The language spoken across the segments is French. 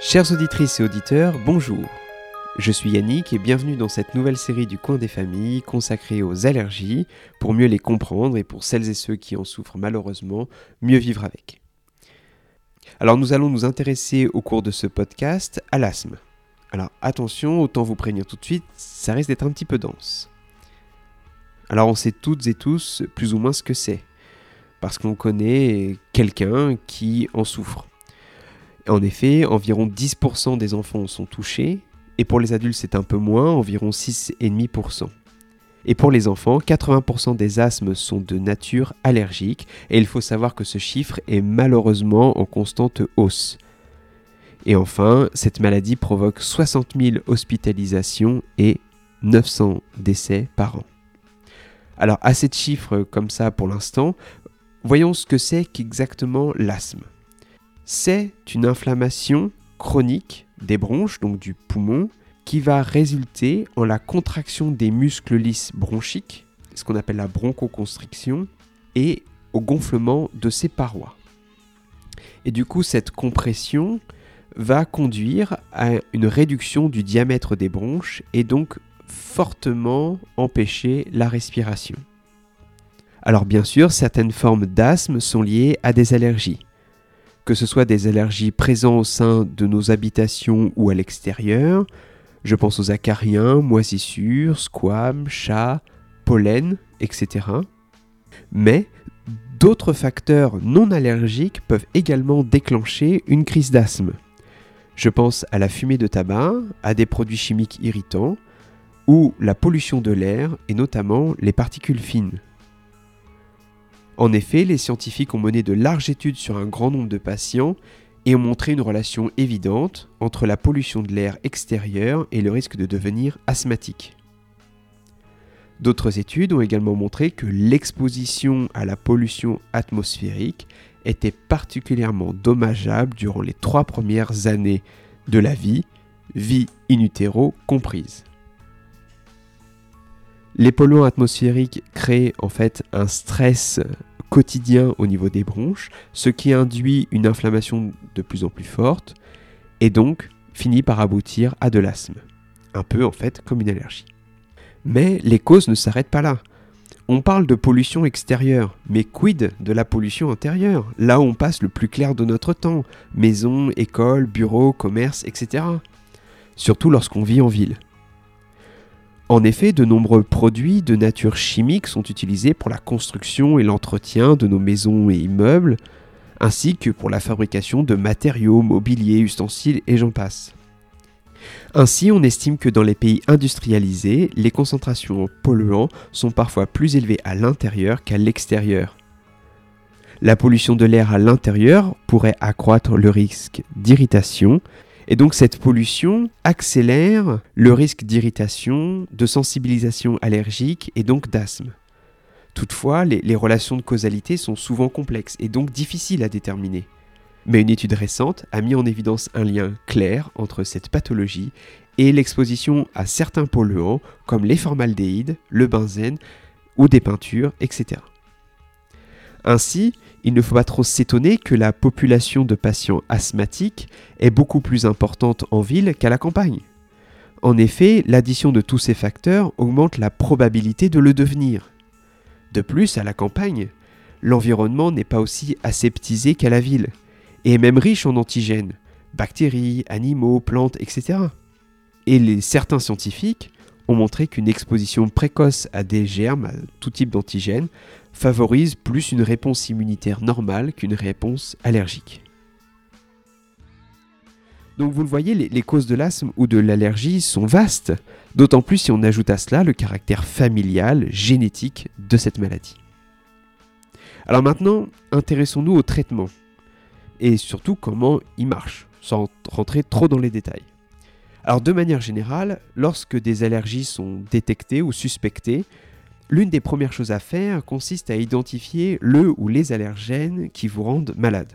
Chères auditrices et auditeurs, bonjour. Je suis Yannick et bienvenue dans cette nouvelle série du coin des familles consacrée aux allergies pour mieux les comprendre et pour celles et ceux qui en souffrent malheureusement, mieux vivre avec. Alors nous allons nous intéresser au cours de ce podcast à l'asthme. Alors attention, autant vous prévenir tout de suite, ça risque d'être un petit peu dense. Alors on sait toutes et tous plus ou moins ce que c'est, parce qu'on connaît quelqu'un qui en souffre. En effet, environ 10% des enfants sont touchés, et pour les adultes c'est un peu moins, environ 6,5%. Et pour les enfants, 80% des asthmes sont de nature allergique, et il faut savoir que ce chiffre est malheureusement en constante hausse. Et enfin, cette maladie provoque 60 000 hospitalisations et 900 décès par an. Alors, assez de chiffres comme ça pour l'instant, voyons ce que c'est qu'exactement l'asthme. C'est une inflammation chronique des bronches, donc du poumon, qui va résulter en la contraction des muscles lisses bronchiques, ce qu'on appelle la bronchoconstriction, et au gonflement de ces parois. Et du coup, cette compression va conduire à une réduction du diamètre des bronches et donc fortement empêcher la respiration. Alors bien sûr, certaines formes d'asthme sont liées à des allergies. Que ce soit des allergies présentes au sein de nos habitations ou à l'extérieur, je pense aux acariens, moisissures, squames, chats, pollen, etc. Mais d'autres facteurs non allergiques peuvent également déclencher une crise d'asthme. Je pense à la fumée de tabac, à des produits chimiques irritants, ou la pollution de l'air et notamment les particules fines. En effet, les scientifiques ont mené de larges études sur un grand nombre de patients et ont montré une relation évidente entre la pollution de l'air extérieur et le risque de devenir asthmatique. D'autres études ont également montré que l'exposition à la pollution atmosphérique était particulièrement dommageable durant les trois premières années de la vie, vie in utero comprise. Les polluants atmosphériques créent en fait un stress quotidien au niveau des bronches, ce qui induit une inflammation de plus en plus forte et donc finit par aboutir à de l'asthme. Un peu en fait comme une allergie. Mais les causes ne s'arrêtent pas là. On parle de pollution extérieure, mais quid de la pollution intérieure? Là où on passe le plus clair de notre temps, maison, école, bureau, commerce, etc. Surtout lorsqu'on vit en ville. En effet, de nombreux produits de nature chimique sont utilisés pour la construction et l'entretien de nos maisons et immeubles, ainsi que pour la fabrication de matériaux, mobiliers, ustensiles et j'en passe. Ainsi, on estime que dans les pays industrialisés, les concentrations polluants sont parfois plus élevées à l'intérieur qu'à l'extérieur. La pollution de l'air à l'intérieur pourrait accroître le risque d'irritation, et donc cette pollution accélère le risque d'irritation, de sensibilisation allergique et donc d'asthme. Toutefois, les, relations de causalité sont souvent complexes et donc difficiles à déterminer. Mais une étude récente a mis en évidence un lien clair entre cette pathologie et l'exposition à certains polluants comme les formaldéhydes, le benzène ou des peintures, etc. Ainsi, il ne faut pas trop s'étonner que la population de patients asthmatiques est beaucoup plus importante en ville qu'à la campagne. En effet, l'addition de tous ces facteurs augmente la probabilité de le devenir. De plus, à la campagne, l'environnement n'est pas aussi aseptisé qu'à la ville, et est même riche en antigènes, bactéries, animaux, plantes, etc. Et les, certains scientifiques ont montré qu'une exposition précoce à des germes, à tout type d'antigènes, favorise plus une réponse immunitaire normale qu'une réponse allergique. Donc vous le voyez, les, causes de l'asthme ou de l'allergie sont vastes, d'autant plus si on ajoute à cela le caractère familial, génétique de cette maladie. Alors maintenant, intéressons-nous au traitement et surtout comment il marche, sans rentrer trop dans les détails. Alors de manière générale, lorsque des allergies sont détectées ou suspectées, l'une des premières choses à faire consiste à identifier le ou les allergènes qui vous rendent malade.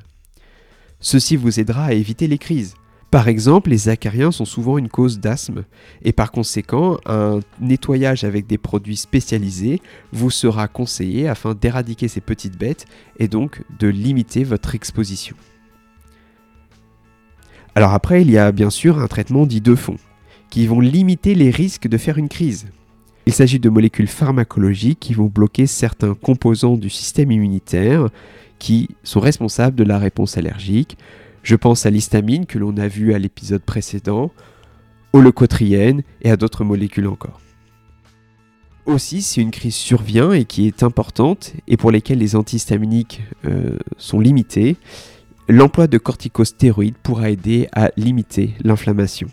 Ceci vous aidera à éviter les crises. Par exemple, les acariens sont souvent une cause d'asthme et par conséquent, un nettoyage avec des produits spécialisés vous sera conseillé afin d'éradiquer ces petites bêtes et donc de limiter votre exposition. Alors après, il y a bien sûr un traitement dit de fond, qui vont limiter les risques de faire une crise. Il s'agit de molécules pharmacologiques qui vont bloquer certains composants du système immunitaire qui sont responsables de la réponse allergique. Je pense à l'histamine que l'on a vu à l'épisode précédent, au leucotriène et à d'autres molécules encore. Aussi, si une crise survient et qui est importante et pour lesquelles les antihistaminiques euh, sont limités, l'emploi de corticostéroïdes pourra aider à limiter l'inflammation.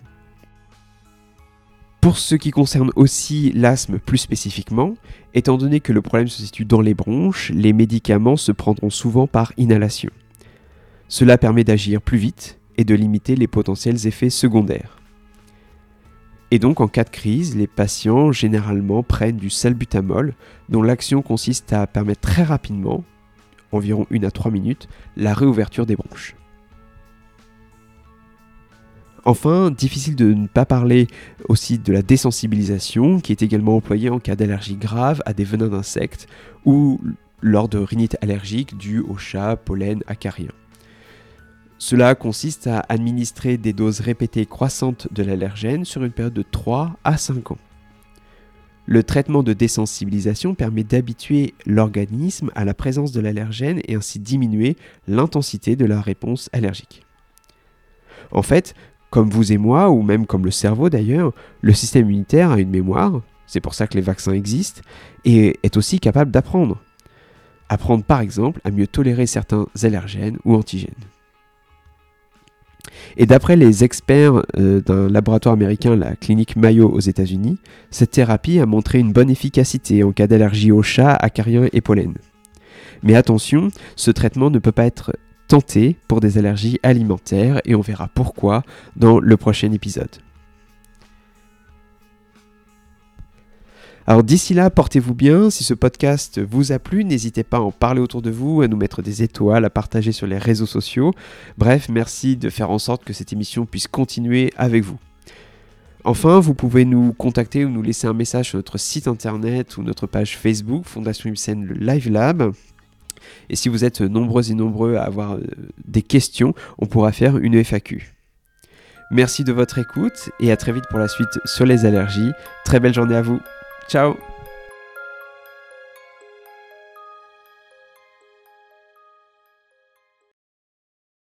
Pour ce qui concerne aussi l'asthme plus spécifiquement, étant donné que le problème se situe dans les bronches, les médicaments se prendront souvent par inhalation. Cela permet d'agir plus vite et de limiter les potentiels effets secondaires. Et donc en cas de crise, les patients généralement prennent du salbutamol dont l'action consiste à permettre très rapidement, environ 1 à 3 minutes, la réouverture des bronches. Enfin, difficile de ne pas parler aussi de la désensibilisation qui est également employée en cas d'allergie grave à des venins d'insectes ou lors de rhinite allergique due au chat, pollen, acarien. Cela consiste à administrer des doses répétées croissantes de l'allergène sur une période de 3 à 5 ans. Le traitement de désensibilisation permet d'habituer l'organisme à la présence de l'allergène et ainsi diminuer l'intensité de la réponse allergique. En fait, comme vous et moi, ou même comme le cerveau d'ailleurs, le système immunitaire a une mémoire, c'est pour ça que les vaccins existent, et est aussi capable d'apprendre. Apprendre par exemple à mieux tolérer certains allergènes ou antigènes. Et d'après les experts euh, d'un laboratoire américain, la clinique Mayo aux États-Unis, cette thérapie a montré une bonne efficacité en cas d'allergie aux chats, acariens et pollen. Mais attention, ce traitement ne peut pas être tenté pour des allergies alimentaires et on verra pourquoi dans le prochain épisode. Alors d'ici là, portez-vous bien. Si ce podcast vous a plu, n'hésitez pas à en parler autour de vous, à nous mettre des étoiles, à partager sur les réseaux sociaux. Bref, merci de faire en sorte que cette émission puisse continuer avec vous. Enfin, vous pouvez nous contacter ou nous laisser un message sur notre site internet ou notre page Facebook, Fondation Ibsen le Live Lab. Et si vous êtes nombreux et nombreux à avoir euh, des questions, on pourra faire une FAQ. Merci de votre écoute et à très vite pour la suite sur les allergies. Très belle journée à vous. Ciao